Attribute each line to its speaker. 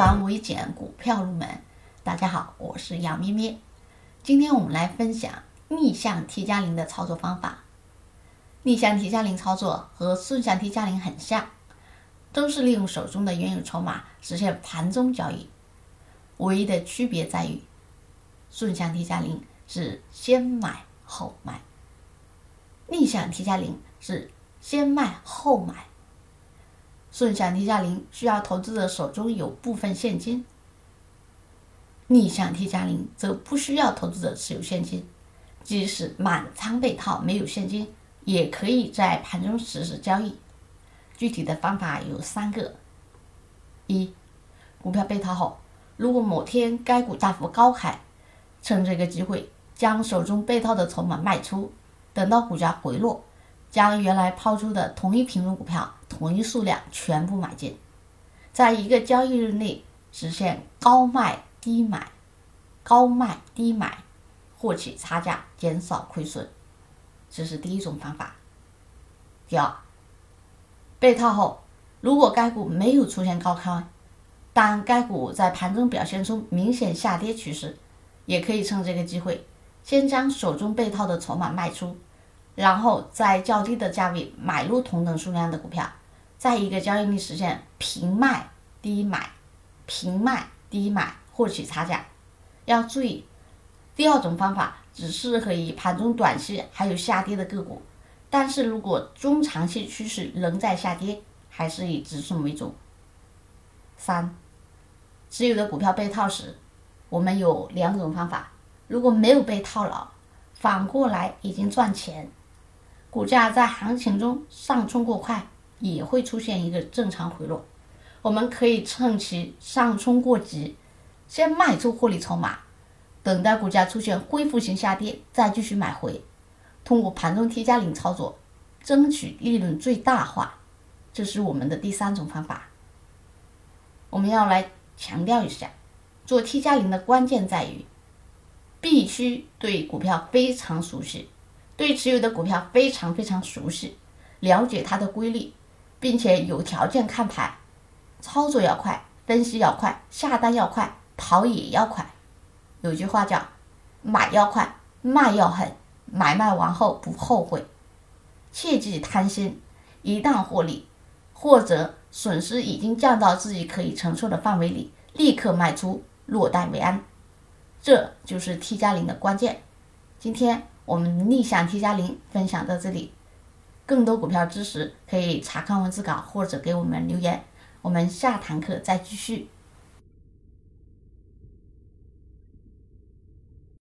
Speaker 1: 防微减股票入门。大家好，我是杨咩咩。今天我们来分享逆向 T 加零的操作方法。逆向 T 加零操作和顺向 T 加零很像，都是利用手中的原有筹码实现盘中交易。唯一的区别在于，顺向 T 加零是先买后卖，逆向 T 加零是先卖后买。顺向 T 加零需要投资者手中有部分现金，逆向 T 加零则不需要投资者持有现金，即使满仓被套没有现金，也可以在盘中实施交易。具体的方法有三个：一、股票被套后，如果某天该股大幅高开，趁这个机会将手中被套的筹码卖出，等到股价回落。将原来抛出的同一品种股票同一数量全部买进，在一个交易日内实现高卖低买，高卖低买，获取差价，减少亏损，这是第一种方法。第二，被套后，如果该股没有出现高开，但该股在盘中表现出明显下跌趋势，也可以趁这个机会，先将手中被套的筹码卖出。然后在较低的价位买入同等数量的股票，在一个交易日实现平卖低买，平卖低买获取差价。要注意，第二种方法只适合于盘中短期还有下跌的个股，但是如果中长期趋势仍在下跌，还是以止损为主。三，持有的股票被套时，我们有两种方法：如果没有被套牢，反过来已经赚钱。股价在行情中上冲过快，也会出现一个正常回落。我们可以趁其上冲过急，先卖出获利筹码，等待股价出现恢复性下跌，再继续买回。通过盘中 T 加零操作，争取利润最大化。这是我们的第三种方法。我们要来强调一下，做 T 加零的关键在于，必须对股票非常熟悉。对持有的股票非常非常熟悉，了解它的规律，并且有条件看盘，操作要快，分析要快，下单要快，跑也要快。有句话叫“买要快，卖要狠，买卖完后不后悔”。切忌贪心，一旦获利或者损失已经降到自己可以承受的范围里，立刻卖出，落袋为安。这就是 T 加零的关键。今天。我们逆向 T 加零分享到这里，更多股票知识可以查看文字稿或者给我们留言，我们下堂课再继续。